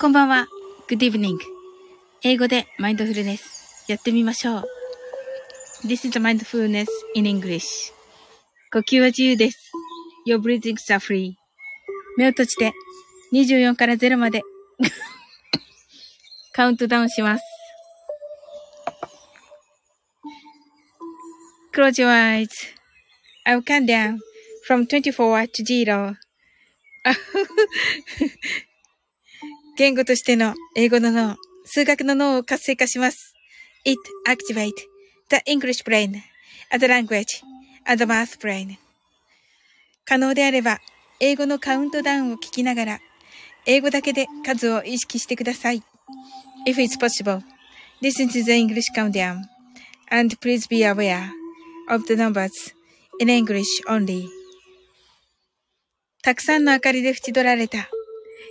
こんばんは。Good evening. 英語でマインドフルネス。やってみましょう。This is mindfulness in English. 呼吸は自由です。Your breathings are free. 目を閉じて24から0までカウントダウンします。Close your eyes. I'll count down from 24 to 0. 言語としての英語の脳、数学の脳を活性化します。It activate the English brain, the language, and the math brain. 可能であれば、英語のカウントダウンを聞きながら、英語だけで数を意識してください。If it's possible, listen to the English countdown, and please be aware of the numbers in English only. たくさんの明かりで縁取られた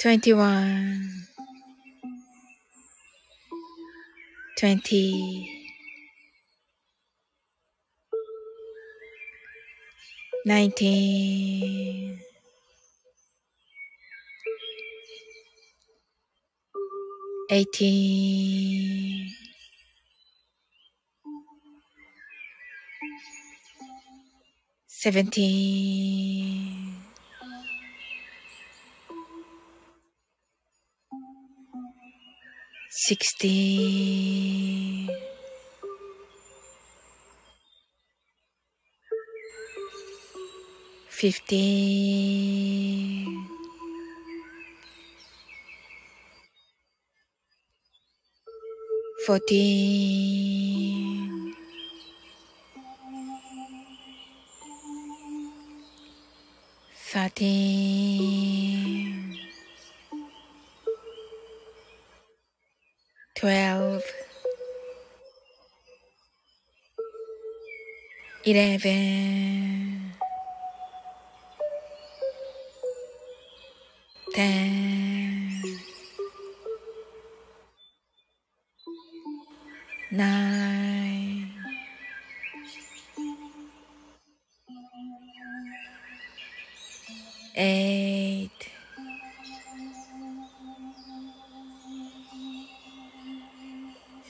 21 20 19 18 17 sixteen, fifteen, fourteen, thirteen. Twelve, eleven,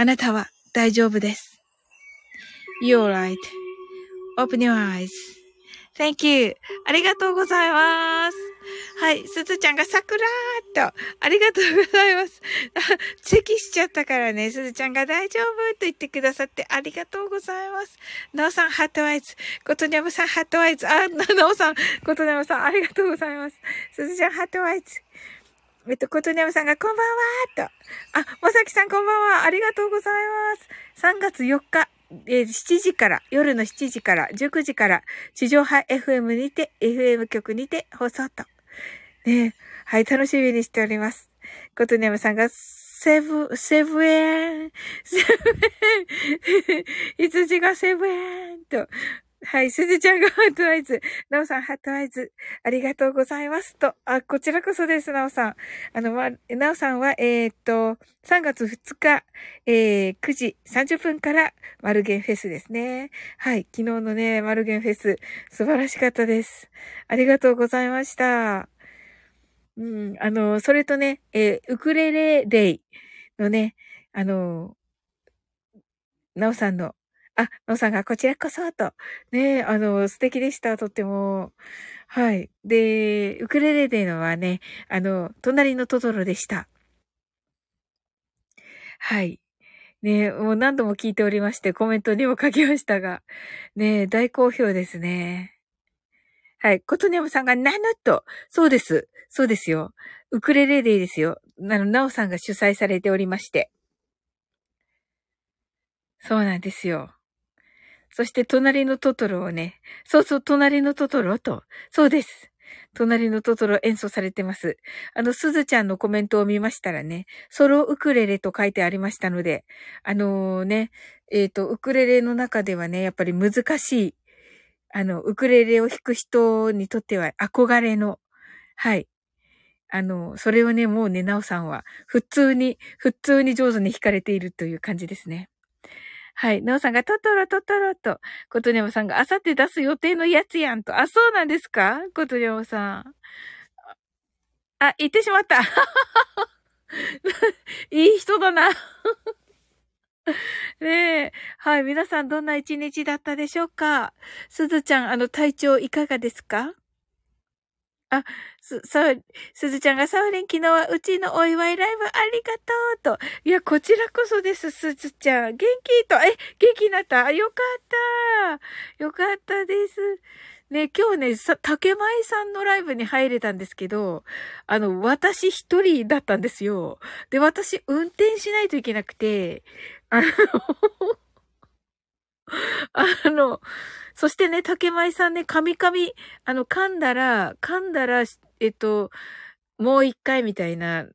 あなたは大丈夫です。 You're all right. Open your eyes. Thank you. ありがとうございます。はい。すずちゃんが桜ーと。ありがとうございます。咳しちゃったからね。すずちゃんが大丈夫と言ってくださってありがとうございます。なおさん、 heart eyes。ことにゃむさん、 heart eyes。あ、なおさん、ことにゃむさん、ありがとうございます。すずちゃん、ハートアイズ。えっと、ことにゃむさんがこんばんはーと。あ、まさきさんこんばんは。ありがとうございます。3月4日。えー、7時から、夜の7時から、19時から、地上波 FM にて、FM 局にて放送と。ねはい、楽しみにしております。ことにゃむさんが、セブ、セブエン、セブエン、羊がセブエンと、はい、すずちゃんが heart eyes。なおさん、 heart eyes。ありがとうございます。と、あ、こちらこそです、なおさん。あの、ま、なおさんは、えー、っと、3月2日、えー、9時30分から、マルゲンフェスですね。はい、昨日のね、マルゲンフェス、素晴らしかったです。ありがとうございました。うん、あの、それとね、えー、ウクレレデイのね、あの、なおさんのあ、のさんがこちらこそと。ねあの、素敵でした、とっても。はい。で、ウクレレデーのはね、あの、隣のトトロでした。はい。ねもう何度も聞いておりまして、コメントにも書きましたが、ね大好評ですね。はい。ことにゃむさんがなぬと。そうです。そうですよ。ウクレレデーですよ。あの、なおさんが主催されておりまして。そうなんですよ。そして隣のトトロをね、そうそう、隣のトトロと、そうです。隣のトトロ演奏されてます。あの、すずちゃんのコメントを見ましたらね、ソロウクレレと書いてありましたので、あのー、ね、えっ、ー、と、ウクレレの中ではね、やっぱり難しい、あの、ウクレレを弾く人にとっては憧れの、はい。あの、それをね、もうね、なおさんは、普通に、普通に上手に弾かれているという感じですね。はい。なおさんがトトロトトロと、ことにゃむさんがあさって出す予定のやつやんと。あ、そうなんですか？ことにゃむさん。あ、言ってしまった。いい人だな。ねえ。はい。皆さんどんな一日だったでしょうか？すずちゃん、あの、体調いかがですか？あ、す、さ、すずちゃんがサウリン昨日はうちのお祝いライブありがとうと。いや、こちらこそです、すずちゃん。元気と、え、元気になった？よかったよかったです。ね、今日ね、さ、竹舞さんのライブに入れたんですけど、あの、私一人だったんですよ。で、私運転しないといけなくて、あの あの、そしてね、竹舞さんね、噛み噛み、あの、噛んだら、噛んだら、えっと、もう一回みたいな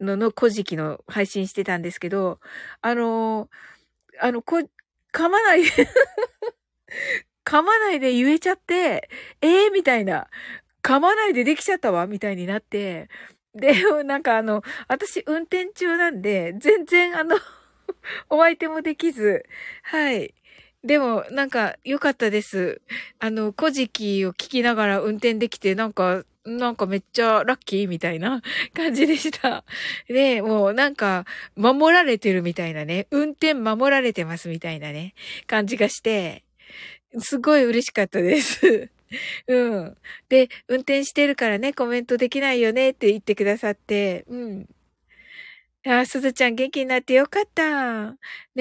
のの古事記の配信してたんですけど、あの、あの、こ、噛まないで 噛まないで言えちゃって、ええー、みたいな、噛まないでできちゃったわみたいになって、で、なんかあの、私運転中なんで、全然あのお相手もできず、はい。でも、なんか、良かったです。あの、古事記を聞きながら運転できて、なんか、なんかめっちゃラッキーみたいな 感じでした。で、もうなんか、守られてるみたいなね、運転守られてますみたいなね、感じがして、すごい嬉しかったです。うん。で、運転してるからね、コメントできないよねって言ってくださって、うん。あ、すずちゃん元気になってよかった。ね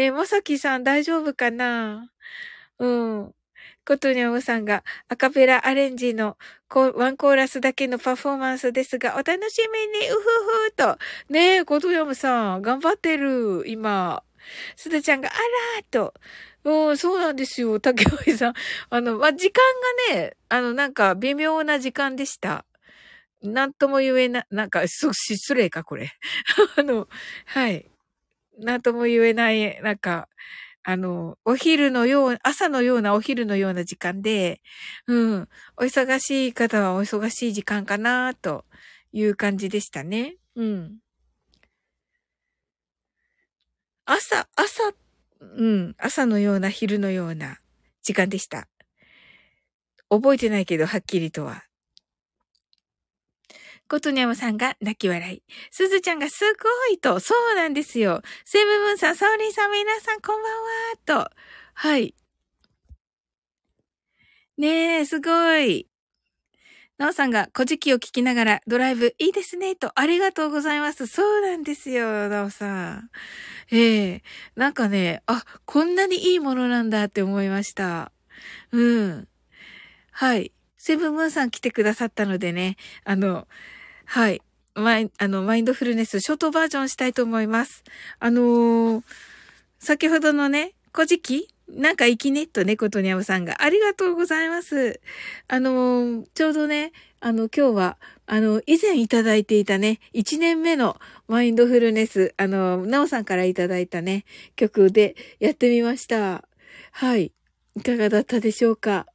え、まさきさん大丈夫かな？うん。ことにょむさんがアカペラアレンジのワンコーラスだけのパフォーマンスですが、お楽しみに、うふふと。ねえ、ことにょむさん、頑張ってる、今。すずちゃんが、あらーと。うん、そうなんですよ、竹内さん。あの、ま、時間がね、あの、なんか微妙な時間でした。なんとも言えな、なんか、す、失礼か、これ。あの、はい。なんとも言えない、なんか、あの、お昼のよう、朝のようなお昼のような時間で、うん、お忙しい方はお忙しい時間かな、という感じでしたね。うん。朝、朝、うん、朝のような昼のような時間でした。覚えてないけど、はっきりとは。ことにゃむさんが泣き笑い。すずちゃんがすごいと。そうなんですよ。セブブンさん、サオリンさん、皆さんこんばんはと。はい。ねえ、すごい。なおさんが古事記を聞きながらドライブいいですね、とありがとうございます。そうなんですよ、なおさん。ええー、なんかね、あ、こんなにいいものなんだって思いました。うん。はい。セブンムーンさん来てくださったのでね、あの、はい。マイ、あの、マインドフルネス、ショートバージョンしたいと思います。あのー、先ほどのね、古事記なんか生きねっと猫とにゃおさんが。ありがとうございます。あの、ちょうどね、あの、今日は、あの、以前いただいていたね、1年目のマインドフルネス、あの、なおさんからいただいたね、曲でやってみました。はい。いかがだったでしょうか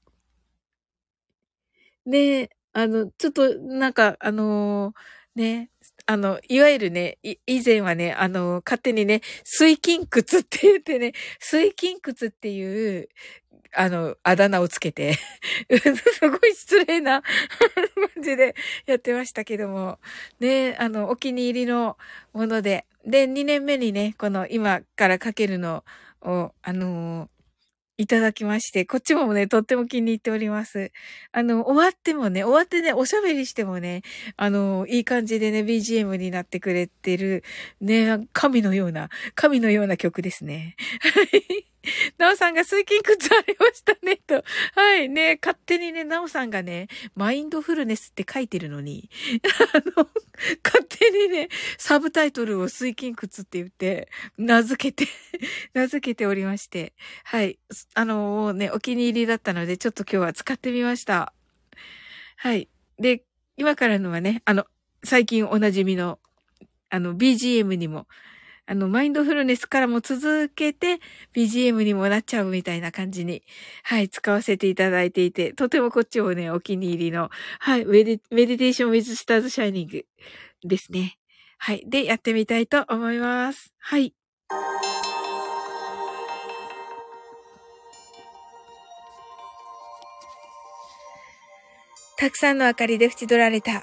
ねあの、ちょっと、なんか、あのー、ね、あの、いわゆるね、以前はね、あの、勝手にね、水筋窟って言ってね、水筋窟っていう、あの、あだ名をつけて すごい失礼な 感じでやってましたけども、ね、あの、お気に入りのもので、で、2年目にね、この今からかけるのを、あのいただきまして、こっちもね、とっても気に入っております。あの、終わってもね、終わってね、おしゃべりしてもね、あの、いい感じでね、BGM になってくれてる、ね、神のような、神のような曲ですね。はい。なおさんが水筋靴ありましたね、と。はい、ね、勝手にね、なおさんがね、マインドフルネスって書いてるのに、あの、勝手にね、サブタイトルを水筋靴って言って、名付けて 名付けておりまして、はい、あの、ね、お気に入りだったので、ちょっと今日は使ってみました。はい。で、今からのはね、あの、最近おなじみの、あの、BGM にもあの、マインドフルネスからも続けて BGM にもなっちゃうみたいな感じに、はい、使わせていただいていて、とてもこっちもね、お気に入りの、はい、メデメディテーション with stars shining ですね。はい。で、やってみたいと思います。はい。たくさんの明かりで縁取られた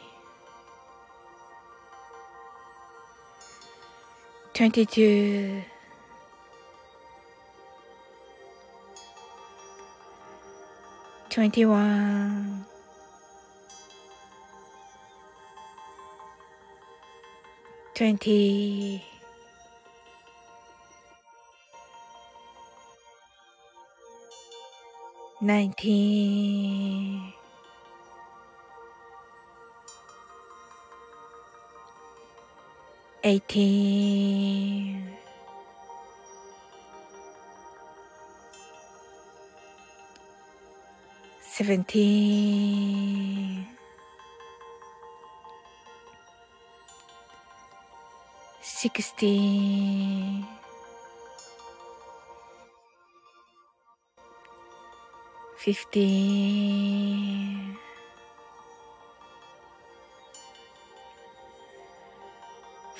22 21 20 19 18 17 16 15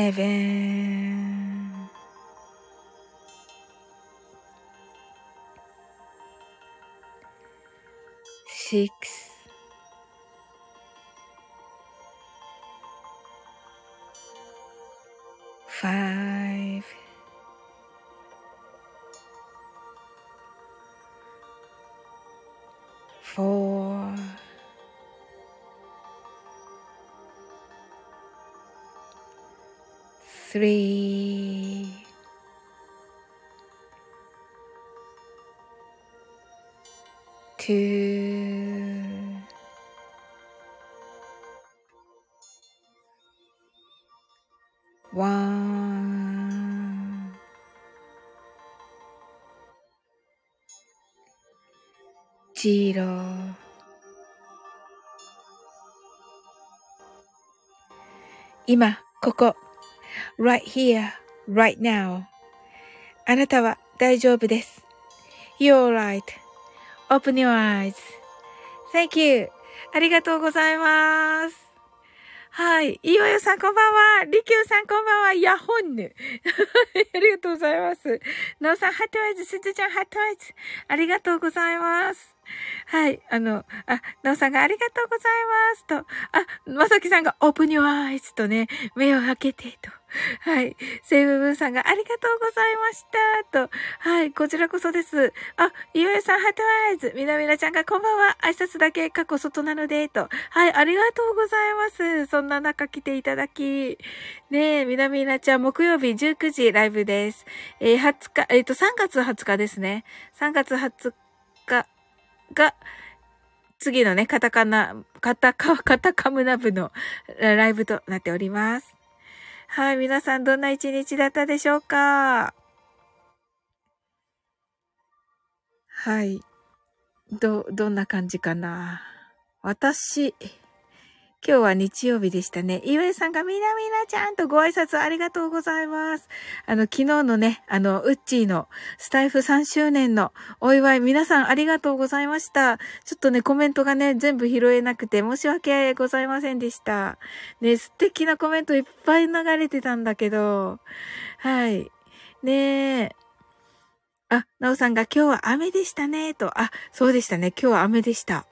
seven, six, five, four, three, two, one. zero 今、ここ。Right here, right now. あなたは大丈夫です。You're right.Open your eyes.Thank you. ありがとうございます。はい。いわよさんこんばんは。りきゅうさんこんばんは。ヤホンヌ。ありがとうございます。なおさん、ハットアイズ。すずちゃん、ハットアイズ。ありがとうございます。はい。あの、あ、なおさんがありがとうございます。と、あ、まさきさんが open your eyes とね、目を開けてと。はい。セイブブンさんがありがとうございました。と。はい。こちらこそです。あ、いわよさん、ハットアイズ。みなみなちゃんがこんばんは。挨拶だけ過去外なので、と。はい。ありがとうございます。そんな中来ていただき。ねえ、みなみなちゃん、木曜日19時ライブです。えー、20日、えっ、と、3月20日ですね。3月20日が、次のね、カタカナ、カタカ、カタカムナ部のライブとなっております。はい、皆さんどんな一日だったでしょうか？はい。ど、どんな感じかな？私、今日は日曜日でしたね。岩井さんがみなみなちゃんとご挨拶ありがとうございます。あの、昨日のね、あの、ウッチーのスタイフ3周年のお祝い、皆さんありがとうございました。ちょっとね、コメントがね、全部拾えなくて申し訳ございませんでした。ね、素敵なコメントいっぱい流れてたんだけど、はい。ねえ。あ、なおさんが今日は雨でしたね、と。あ、そうでしたね。今日は雨でした。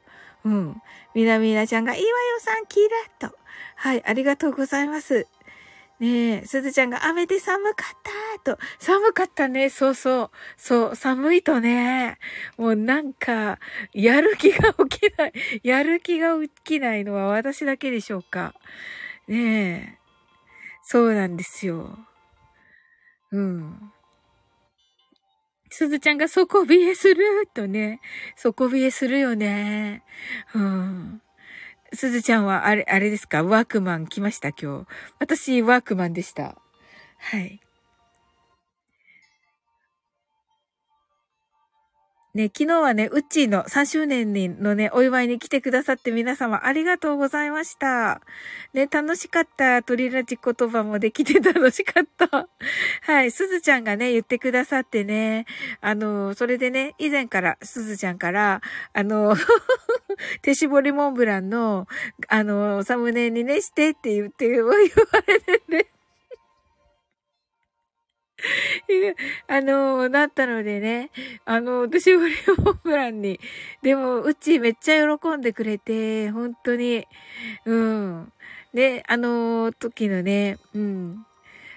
うん。みなみなちゃんが、いいわよさん、キラッと。はい、ありがとうございます。ねえ、すずちゃんが雨で寒かったと。寒かったね。そうそう。そう、寒いとね、もうなんか、やる気が起きない。やる気が起きないのは私だけでしょうか。ねえ。そうなんですよ。うん。すずちゃんが底冷えするとね。底冷えするよね。うん。すずちゃんはあれ、あれですか？ワークマン来ました今日。私、ワークマンでした。はい。ね、昨日はね、ウッチーの3周年のね、お祝いに来てくださって皆様ありがとうございました。ね、楽しかった。鳥ラジ言葉もできて楽しかった。はい、すずちゃんがね、言ってくださってね、あの、それでね、以前から、すずちゃんから、あの、手絞りモンブランの、あの、サムネにね、してって言って、言われてね。あの、なったのでね、あの、手絞りモンブランに、でも、うちめっちゃ喜んでくれて、本当に、うん。で、あの、時のね、うん。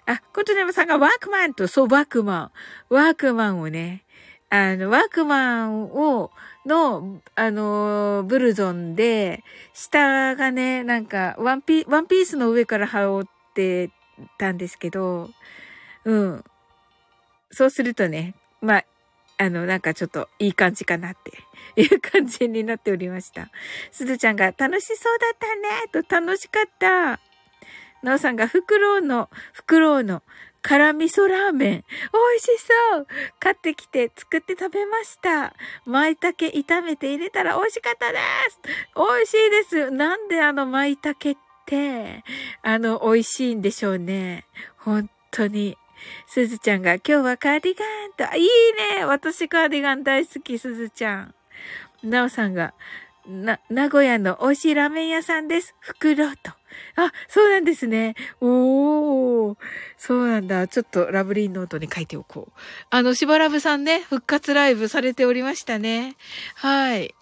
あ、ことねまさんがワークマンと、そう、ワークマン。ワークマンをね、あの、ワークマンを、の、あの、ブルゾンで、下がね、なんか、ワンピ、ワンピースの上から羽織ってたんですけど、うん。そうするとね、まあ、あの、なんかちょっといい感じかなって いう感じになっておりました。すずちゃんが楽しそうだったねと楽しかった。なおさんがフクロウの、フクロウの辛味噌ラーメン。美味しそう買ってきて作って食べました。舞茸炒めて入れたら美味しかったです美味しいですなんであの舞茸って、あの、美味しいんでしょうね。本当に。すずちゃんが今日はカーディガンと、いいね私カーディガン大好き、すずちゃん。なおさんが、な、名古屋の美味しいラーメン屋さんです。袋と。あ、そうなんですね。おー。そうなんだ。ちょっとラブリーノートに書いておこう。あの、しばらぶさんね、復活ライブされておりましたね。はい。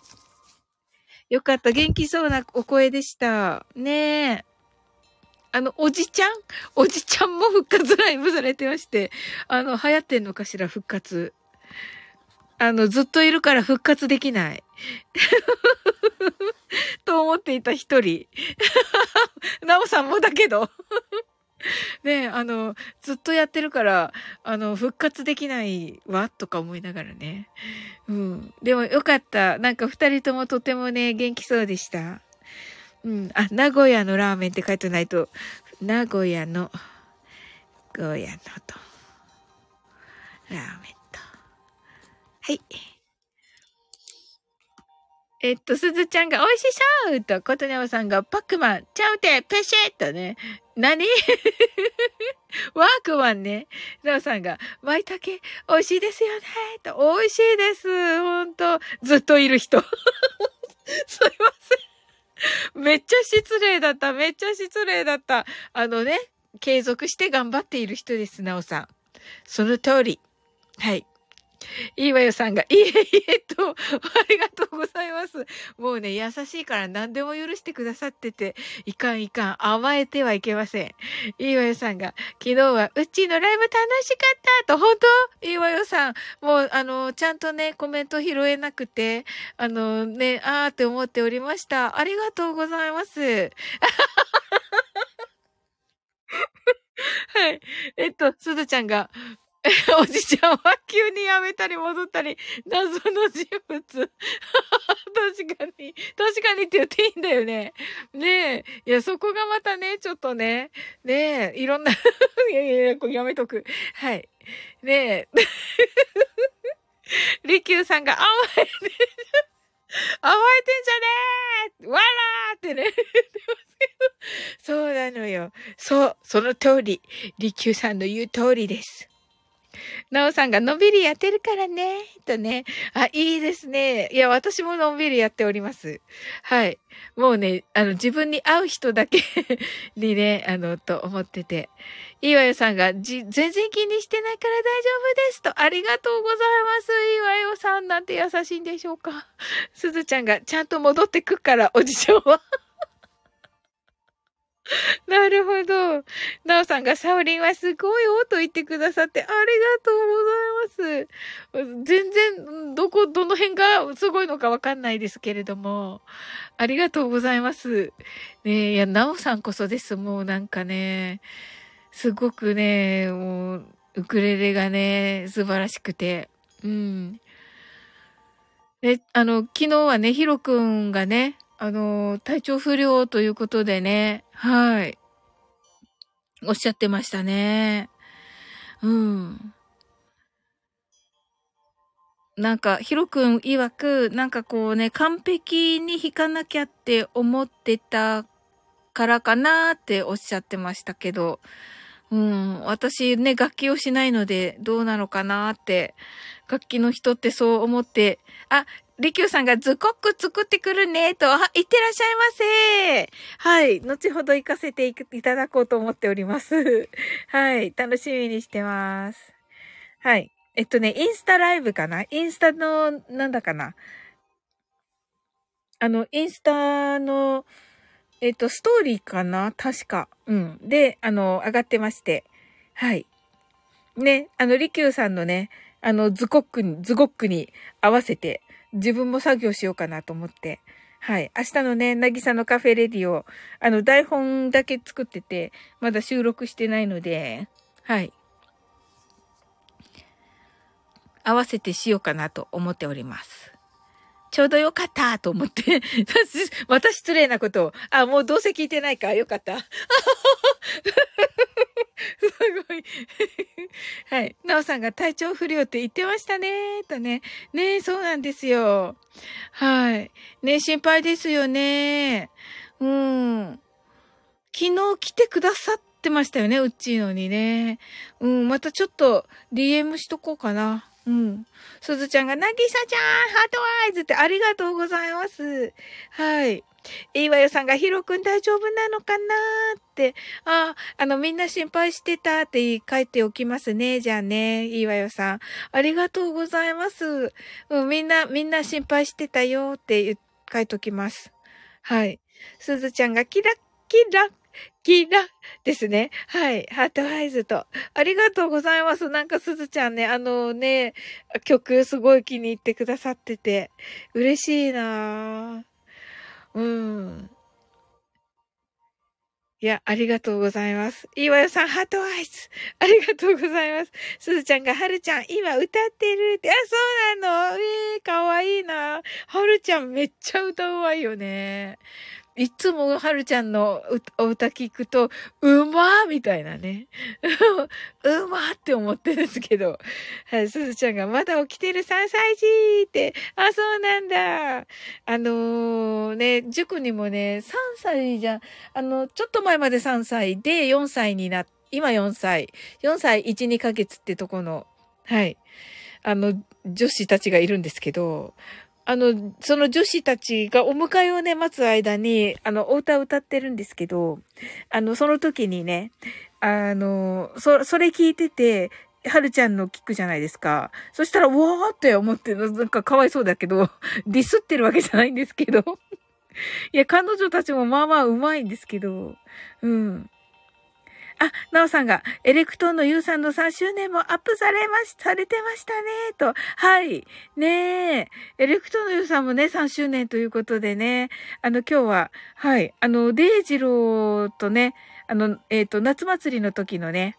よかった。元気そうなお声でした。ねえ。あの、おじちゃん？おじちゃんも復活ライブされてまして、あの、流行ってんのかしら、復活。あの、ずっといるから復活できない。と思っていた一人。なおさんもだけど。ねあの、ずっとやってるから、あの、復活できないわ、とか思いながらね。うん。でもよかった。なんか二人ともとてもね、元気そうでした。うん。あ、名古屋のラーメンって書いてないと、名古屋の、ゴーヤのと、ラーメンと。はい。えっと、すずちゃんが美味しそうと、ことねおさんがパックマン、ちゃうて、ペシッとね。何？ワークマンね。なおさんが、舞茸、美味しいですよね。と、美味しいです。ほんと。ずっといる人。すいません。めっちゃ失礼だった。めっちゃ失礼だった。あのね、継続して頑張っている人です、なおさん。その通り。はい。いいわよさんが、いえいえと、ありがとうございます。もうね、優しいから何でも許してくださってて、いかんいかん、甘えてはいけません。いいわよさんが、昨日はうちのライブ楽しかったと、本当？いいわよさん、もう、あの、ちゃんとね、コメント拾えなくて、あのね、あーって思っておりました。ありがとうございます。はい。えっと、すずちゃんが、おじちゃんは急にやめたり戻ったり、謎の人物。確かに、確かにって言っていいんだよね。ねえ。いや、そこがまたね、ちょっとね、ねえ、いろんな いやいやいや、これやめとく。はい。ねえ。りきゅうさんが甘えて、甘えてんじゃねーわらーってね。そうなのよ。そう、その通り。りきゅうさんの言う通りです。なおさんがのんびりやってるからね、とね。あ、いいですね。いや、私ものんびりやっております。はい。もうね、あの、自分に合う人だけ にね、あの、と思ってて。いいわよさんが、じ、全然気にしてないから大丈夫ですと。ありがとうございます。いいわよさんなんて優しいんでしょうか。すずちゃんが、ちゃんと戻ってくから、おじちゃんは。なるほど。なおさんがサオリンはすごいおと言ってくださってありがとうございます。全然、どこ、どの辺がすごいのかわかんないですけれども、ありがとうございます。ねえ、いや、なおさんこそです。もうなんかね、すごくね、もう、ウクレレがね、素晴らしくて、うん。で、あの、昨日はね、ヒロくんがね、あの、体調不良ということでね、はい。おっしゃってましたね。うん。なんか、ヒロ君曰く、なんかこうね、完璧に弾かなきゃって思ってたからかなっておっしゃってましたけど、うん、私ね、楽器をしないので、どうなのかなって、楽器の人ってそう思って、あ、リキューさんがズコック作ってくるね、と、あ、いってらっしゃいませ。はい。後ほど行かせていただこうと思っております。はい。楽しみにしてます。はい。えっとね、インスタライブかな？インスタの、なんだかな？あの、インスタの、えっと、ストーリーかな？確か。うん。で、あの、上がってまして。はい。ね、あの、リキューさんのね、あの、ズコックに、ズゴックに合わせて、自分も作業しようかなと思って。はい。明日のね、なぎさのカフェレディを、あの、台本だけ作ってて、まだ収録してないので、はい。合わせてしようかなと思っております。ちょうどよかったと思って また失礼なことを。あ、もうどうせ聞いてないか。よかった。すごい はい。なおさんが体調不良って言ってましたね。とね。ねそうなんですよ。はい。ね心配ですよね。うん。昨日来てくださってましたよね。うっちーのにね。うん。またちょっと DM しとこうかな。うん。すずちゃんが、なぎさちゃん、ハートアイズってありがとうございます。はい。いいわよさんが、ヒロくん大丈夫なのかなって、あ、あの、みんな心配してたって書いておきますね。じゃあね、いいわよさん。ありがとうございます。うん、みんな、みんな心配してたよって書いておきます。はい。すずちゃんが、キラッキラキラですね。はい。 heart eyes と。ありがとうございます。なんかすずちゃんね、あのね、曲すごい気に入ってくださってて、嬉しいなうん。いや、ありがとうございます。いわよさん、 heart eyes。ありがとうございます。すずちゃんが、はるちゃん、今歌ってるって。あ、そうなのええー、かわいいな。はるちゃんめっちゃ歌うまいよね。いつもはるちゃんのお歌聞くと、うまーみたいなね。うまーって思ってるんですけど。はい、すずちゃんがまだ起きてる3歳児って、あ、そうなんだ。あのー、ね、塾にもね、3歳じゃん、あの、ちょっと前まで3歳で4歳になっ今4歳。4歳1、2ヶ月ってとこの、はい。あの、女子たちがいるんですけど、あの、その女子たちがお迎えをね、待つ間に、あの、お歌を歌ってるんですけど、あの、その時にね、あの、そ、それ聞いてて、はるちゃんの聞くじゃないですか。そしたら、うわーって思って、なんかかわいそうだけど、ディスってるわけじゃないんですけど。いや、彼女たちもまあまあうまいんですけど、うん。あ、なおさんが、エレクトーンのユウさんの3周年もアップされまし、されてましたね、と。はい。ねえ。エレクトーンのユウさんもね、3周年ということでね。あの、今日は、はい。あの、デイジローとね、あの、えっ、ー、と、夏祭りの時のね、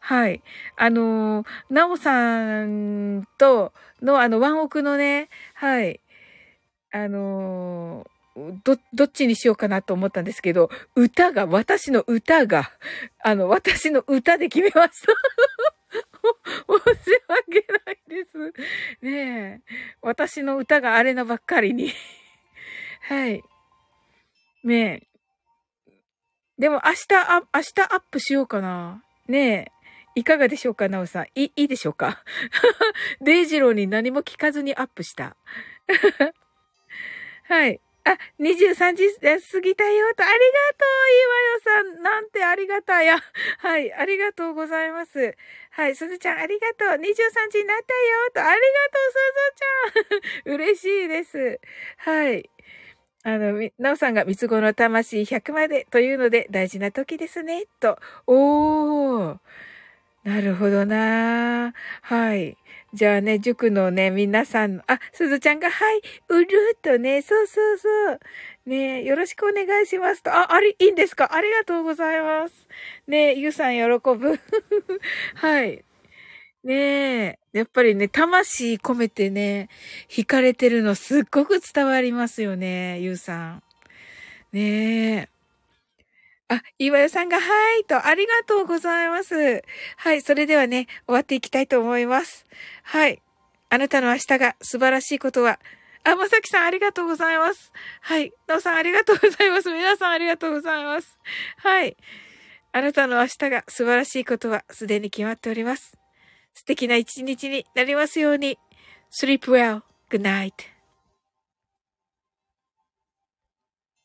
はい。あの、なおさんとの、あの、ワンオクのね、はい。あのど、どっちにしようかなと思ったんですけど、歌が、私の歌が、あの、私の歌で決めました。申し訳ないです。ねえ。私の歌があれなばっかりに。はい。ねえ。でも明日あ、明日アップしようかな。ねえ。いかがでしょうか、なおさん。い、いいでしょうか？デイジローに何も聞かずにアップした。はい。あ、23時過ぎたよと、ありがとう、いいわよさん。なんてありがたや。はい、ありがとうございます。はい、すずちゃんありがとう。23時になったよと、ありがとう、すずちゃん。嬉しいです。はい。あの、なおさんが三つ子の魂100までというので大事な時ですね、と。おー。なるほどなはい。じゃあね、塾のね、皆さん、あ、すずちゃんが、はい、うるっとね、そうそうそう。ねよろしくお願いしますと。あ、あり、いいんですか？ありがとうございます。ねゆうさん喜ぶ。はい。ねえ、やっぱりね、魂込めてね、惹かれてるのすっごく伝わりますよね、ゆうさん。ねえ。あ、岩屋さんが、はいと、ありがとうございます。はい、それではね、終わっていきたいと思います。はい。あなたの明日が素晴らしいことは、あ、まさきさんありがとうございます。はい。なおさんありがとうございます。皆さんありがとうございます。はい。あなたの明日が素晴らしいことはすでに決まっております。素敵な一日になりますように。sleep well. Good night.